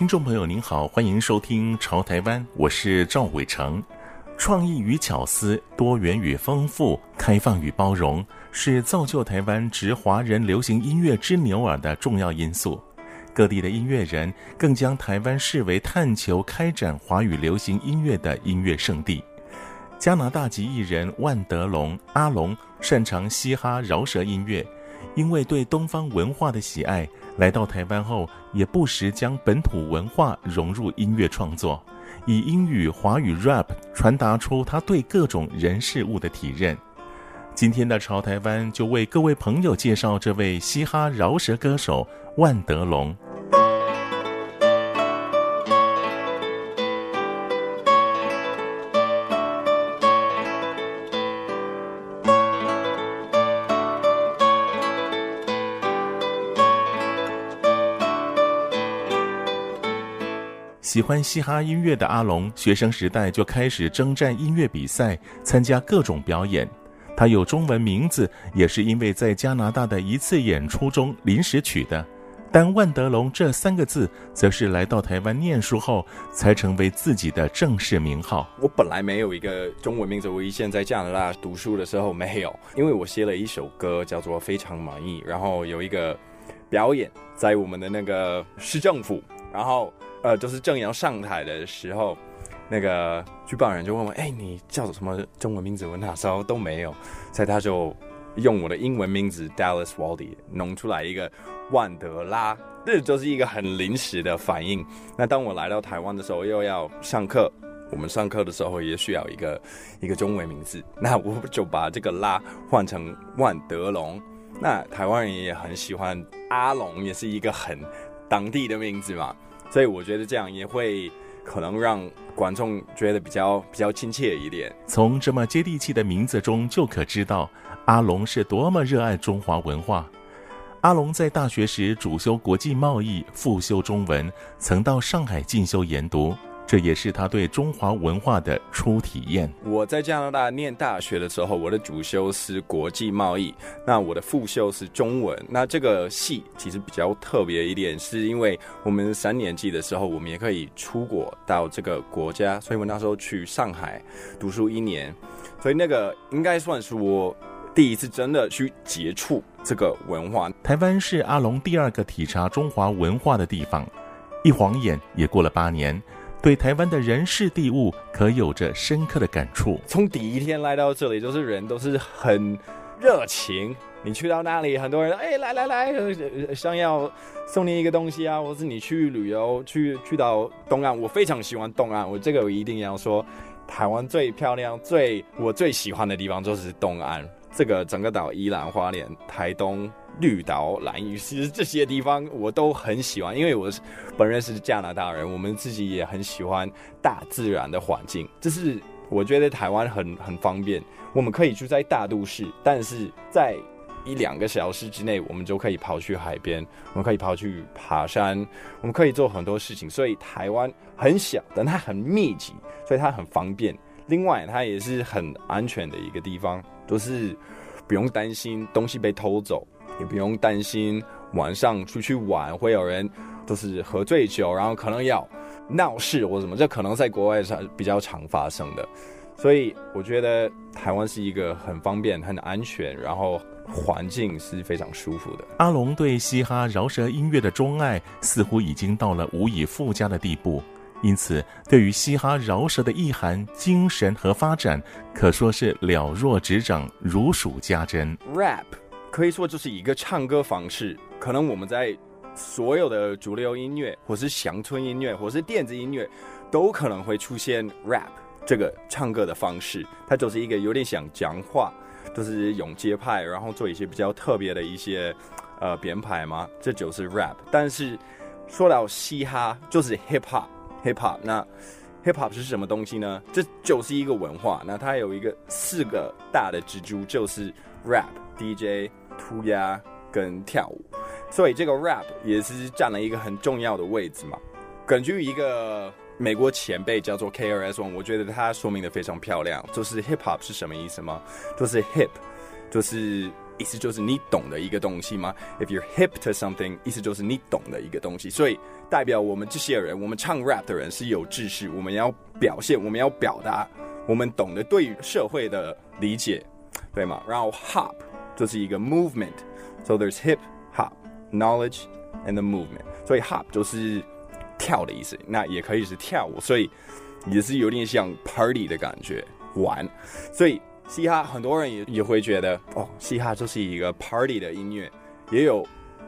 听众朋友，您好，欢迎收听《潮台湾》，我是赵伟成。创意与巧思、多元与丰富、开放与包容，是造就台湾值华人流行音乐之牛耳的重要因素。各地的音乐人更将台湾视为探求开展华语流行音乐的音乐圣地。加拿大籍艺人万德龙阿龙擅长嘻哈饶舌音乐，因为对东方文化的喜爱。来到台湾后，也不时将本土文化融入音乐创作，以英语、华语 rap 传达出他对各种人事物的体认。今天的潮台湾就为各位朋友介绍这位嘻哈饶舌歌手万德龙。喜欢嘻哈音乐的阿龙，学生时代就开始征战音乐比赛，参加各种表演。他有中文名字，也是因为在加拿大的一次演出中临时取的。但万德龙这三个字，则是来到台湾念书后才成为自己的正式名号。我本来没有一个中文名字，我以前在加拿大读书的时候没有，因为我写了一首歌叫做《非常满意》，然后有一个表演在我们的那个市政府，然后。呃，就是正要上台的时候，那个举办人就问我：“哎，你叫什么中文名字？”我那时候都没有，所以他就用我的英文名字 Dallas Waldy 弄出来一个万德拉，这就是一个很临时的反应。那当我来到台湾的时候，又要上课，我们上课的时候也需要一个一个中文名字，那我就把这个拉换成万德龙。那台湾人也很喜欢阿龙，也是一个很当地的名字嘛。所以我觉得这样也会可能让观众觉得比较比较亲切一点。从这么接地气的名字中就可知道，阿龙是多么热爱中华文化。阿龙在大学时主修国际贸易，副修中文，曾到上海进修研读。这也是他对中华文化的初体验。我在加拿大念大学的时候，我的主修是国际贸易，那我的副修是中文。那这个系其实比较特别一点，是因为我们三年级的时候，我们也可以出国到这个国家，所以我那时候去上海读书一年，所以那个应该算是我第一次真的去接触这个文化。台湾是阿龙第二个体察中华文化的地方，一晃眼也过了八年。对台湾的人事地物可有着深刻的感触。从第一天来到这里，就是人都是很热情。你去到哪里，很多人哎，来来来，想要送你一个东西啊，或是你去旅游，去去到东岸，我非常喜欢东岸。我这个我一定要说，台湾最漂亮、最我最喜欢的地方就是东岸。这个整个岛，宜兰花莲、台东。绿岛、兰屿，其实这些地方我都很喜欢，因为我是本人是加拿大人，我们自己也很喜欢大自然的环境。这是我觉得台湾很很方便，我们可以住在大都市，但是在一两个小时之内，我们就可以跑去海边，我们可以跑去爬山，我们可以做很多事情。所以台湾很小，但它很密集，所以它很方便。另外，它也是很安全的一个地方，都是不用担心东西被偷走。也不用担心晚上出去玩会有人都是喝醉酒，然后可能要闹事或什么，这可能在国外是比较常发生的。所以我觉得台湾是一个很方便、很安全，然后环境是非常舒服的。阿龙对嘻哈饶舌音乐的钟爱似乎已经到了无以复加的地步，因此对于嘻哈饶舌的意涵、精神和发展，可说是了若指掌、如数家珍。Rap。可以说，就是一个唱歌方式。可能我们在所有的主流音乐，或是乡村音乐，或是电子音乐，都可能会出现 rap 这个唱歌的方式。它就是一个有点像讲话，就是用节拍，然后做一些比较特别的一些呃编排嘛，这就是 rap。但是说到嘻哈，就是 hip hop Hip-hop，。那 hip hop 是什么东西呢？这就是一个文化。那它有一个四个大的支柱，就是 rap、DJ、涂鸦跟跳舞。所以这个 rap 也是占了一个很重要的位置嘛。根据一个美国前辈叫做 KRS-One，我觉得他说明的非常漂亮。就是 hip hop 是什么意思吗？就是 hip，就是意思就是你懂的一个东西吗？If you're hip to something，意思就是你懂的一个东西。所以代表我们这些人，我们唱 rap 的人是有知识，我们要表现，我们要表达我们懂得对社会的理解，对吗？然后 hop 就是一个 movement，so there's hip hop。Knowledge and the movement，所以 hop 就是跳的意思，那也可以是跳舞，所以也是有点像 party 的感觉，玩。所以嘻哈很多人也也会觉得，哦，嘻哈就是一个 party 的音乐。也有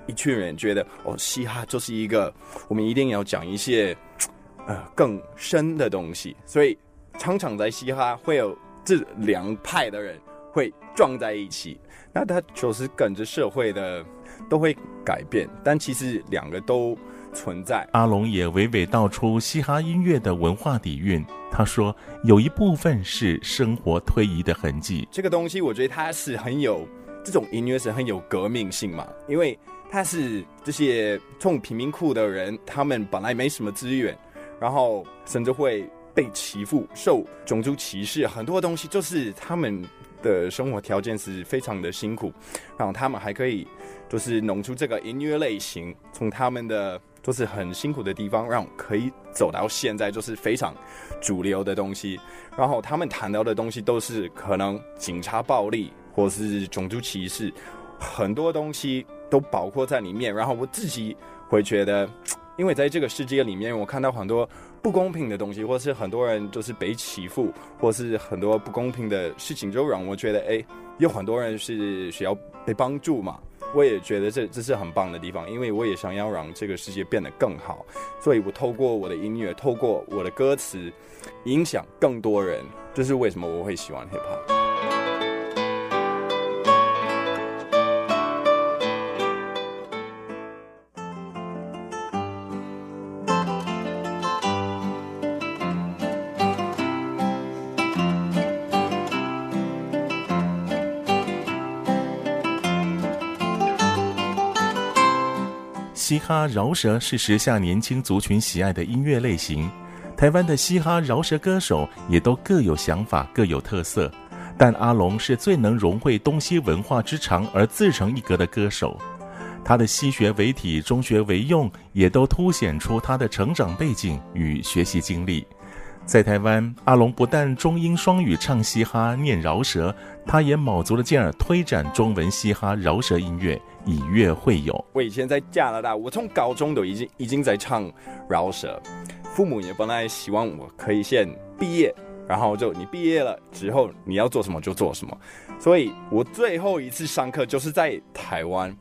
一群人觉得，哦，嘻哈就是一个我们一定要讲一些呃更深的东西。所以常常在嘻哈会有这两派的人会撞在一起，那他就是跟着社会的。都会改变，但其实两个都存在。阿龙也娓娓道出嘻哈音乐的文化底蕴。他说，有一部分是生活推移的痕迹。这个东西，我觉得它是很有这种音乐是很有革命性嘛，因为它是这些从贫民窟的人，他们本来没什么资源，然后甚至会被欺负、受种族歧视，很多东西就是他们的生活条件是非常的辛苦，然后他们还可以。就是弄出这个音乐类型，从他们的就是很辛苦的地方，让可以走到现在就是非常主流的东西。然后他们谈到的东西都是可能警察暴力或是种族歧视，很多东西都包括在里面。然后我自己会觉得，因为在这个世界里面，我看到很多不公平的东西，或是很多人就是被欺负，或是很多不公平的事情，就让我觉得，哎，有很多人是需要被帮助嘛。我也觉得这这是很棒的地方，因为我也想要让这个世界变得更好，所以我透过我的音乐，透过我的歌词，影响更多人。这是为什么我会喜欢 hip hop 嘻哈饶舌是时下年轻族群喜爱的音乐类型，台湾的嘻哈饶舌歌手也都各有想法、各有特色，但阿龙是最能融会东西文化之长而自成一格的歌手。他的西学为体、中学为用，也都凸显出他的成长背景与学习经历。在台湾，阿龙不但中英双语唱嘻哈、念饶舌，他也卯足了劲儿推展中文嘻哈饶舌音乐。以乐会友。我以前在加拿大，我从高中都已经已经在唱饶舌，父母也本来希望我可以先毕业，然后就你毕业了之后你要做什么就做什么，所以我最后一次上课就是在台湾，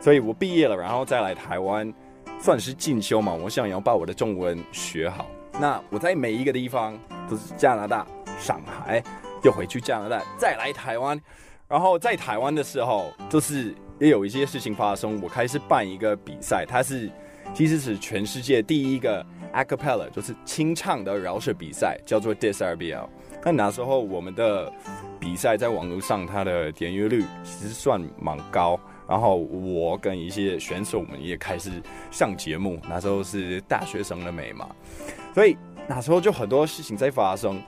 所以我毕业了，然后再来台湾，算是进修嘛，我想要把我的中文学好。那我在每一个地方都是加拿大、上海，又回去加拿大，再来台湾，然后在台湾的时候就是。也有一些事情发生，我开始办一个比赛，它是其实是全世界第一个 a cappella，就是清唱的饶舌比赛，叫做 DISRBL。那那时候我们的比赛在网络上，它的点阅率其实算蛮高。然后我跟一些选手们也开始上节目，那时候是大学生的美嘛，所以那时候就很多事情在发生。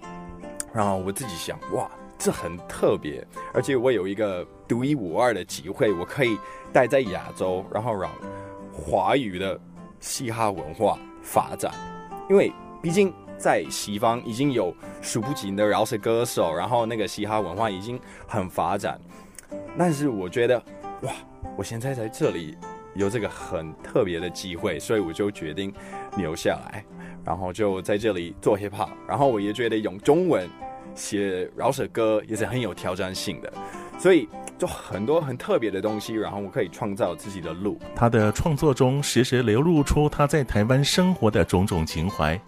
然后我自己想，哇。这很特别，而且我有一个独一无二的机会，我可以待在亚洲，然后让华语的嘻哈文化发展。因为毕竟在西方已经有数不尽的饶舌歌手，然后那个嘻哈文化已经很发展。但是我觉得，哇，我现在在这里有这个很特别的机会，所以我就决定留下来，然后就在这里做 hip hop。然后我也觉得用中文。写饶舌歌也是很有挑战性的，所以就很多很特别的东西，然后我可以创造自己的路。他的创作中时时流露出他在台湾生活的种种情怀，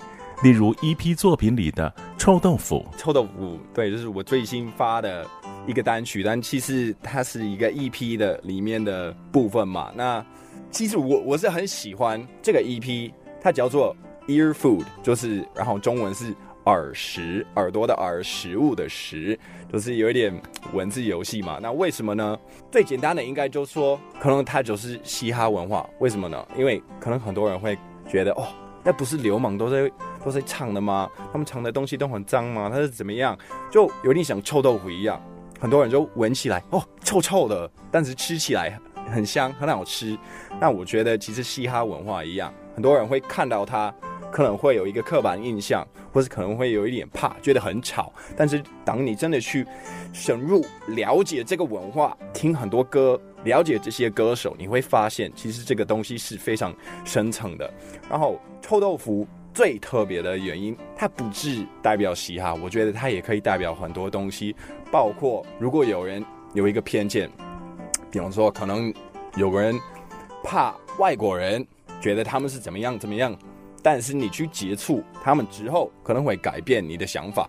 例如 EP 作品里的臭豆腐。臭豆腐，对，就是我最新发的一个单曲，但其实它是一个 EP 的里面的部分嘛。那其实我我是很喜欢这个 EP，它叫做 Ear Food，就是然后中文是。耳食，耳朵的耳，食物的食，就是有一点文字游戏嘛。那为什么呢？最简单的应该就说，可能它就是嘻哈文化。为什么呢？因为可能很多人会觉得，哦，那不是流氓都在都在唱的吗？他们唱的东西都很脏吗？它是怎么样？就有点像臭豆腐一样，很多人就闻起来，哦，臭臭的，但是吃起来很香，很好吃。那我觉得其实嘻哈文化一样，很多人会看到它。可能会有一个刻板印象，或是可能会有一点怕，觉得很吵。但是当你真的去深入了解这个文化，听很多歌，了解这些歌手，你会发现其实这个东西是非常深层的。然后臭豆腐最特别的原因，它不只代表嘻哈，我觉得它也可以代表很多东西，包括如果有人有一个偏见，比方说可能有个人怕外国人，觉得他们是怎么样怎么样。但是你去接触他们之后，可能会改变你的想法。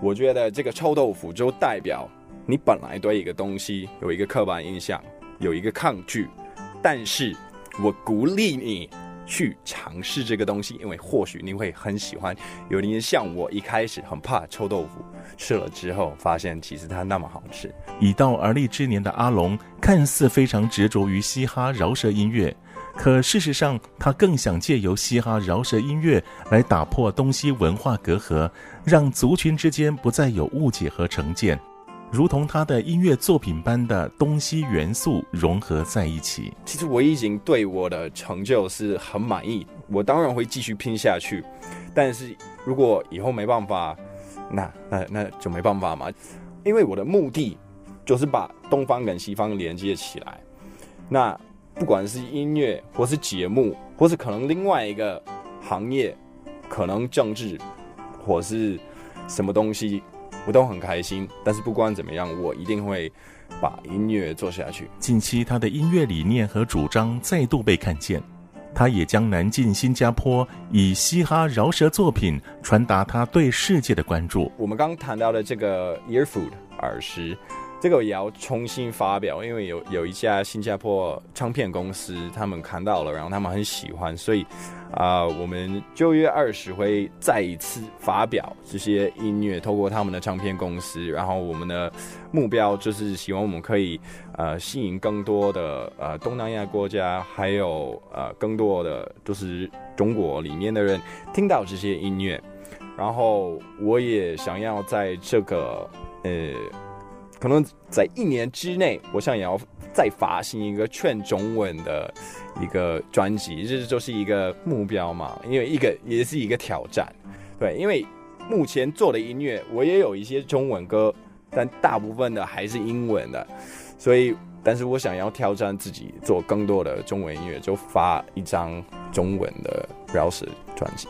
我觉得这个臭豆腐就代表你本来对一个东西有一个刻板印象，有一个抗拒。但是我鼓励你去尝试这个东西，因为或许你会很喜欢。有点像我一开始很怕臭豆腐，吃了之后发现其实它那么好吃。已到而立之年的阿龙，看似非常执着于嘻哈饶舌音乐。可事实上，他更想借由嘻哈饶舌音乐来打破东西文化隔阂，让族群之间不再有误解和成见，如同他的音乐作品般的东西元素融合在一起。其实我已经对我的成就是很满意，我当然会继续拼下去。但是如果以后没办法，那那那就没办法嘛，因为我的目的就是把东方跟西方连接起来。那。不管是音乐，或是节目，或是可能另外一个行业，可能政治，或是什么东西，我都很开心。但是不管怎么样，我一定会把音乐做下去。近期他的音乐理念和主张再度被看见，他也将南进新加坡，以嘻哈饶舌作品传达他对世界的关注。我们刚谈到的这个 Ear Food 耳食。这个也要重新发表，因为有有一家新加坡唱片公司，他们看到了，然后他们很喜欢，所以啊、我们九月二十会再一次发表这些音乐，透过他们的唱片公司，然后我们的目标就是希望我们可以呃吸引更多的呃东南亚国家，还有呃更多的就是中国里面的人听到这些音乐，然后我也想要在这个呃。可能在一年之内，我想要再发行一个全中文的一个专辑，这就是一个目标嘛。因为一个也是一个挑战，对。因为目前做的音乐，我也有一些中文歌，但大部分的还是英文的。所以，但是我想要挑战自己，做更多的中文音乐，就发一张中文的饶舌专辑。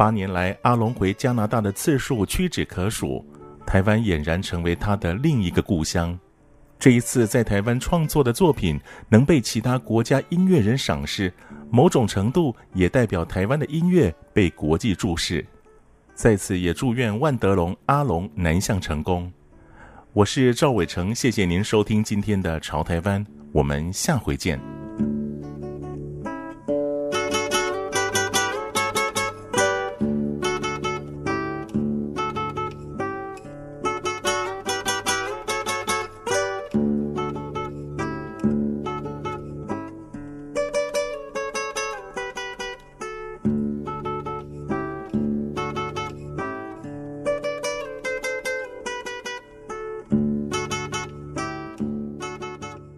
八年来，阿龙回加拿大的次数屈指可数，台湾俨然成为他的另一个故乡。这一次在台湾创作的作品能被其他国家音乐人赏识，某种程度也代表台湾的音乐被国际注视。在此也祝愿万德龙阿龙南向成功。我是赵伟成，谢谢您收听今天的潮台湾，我们下回见。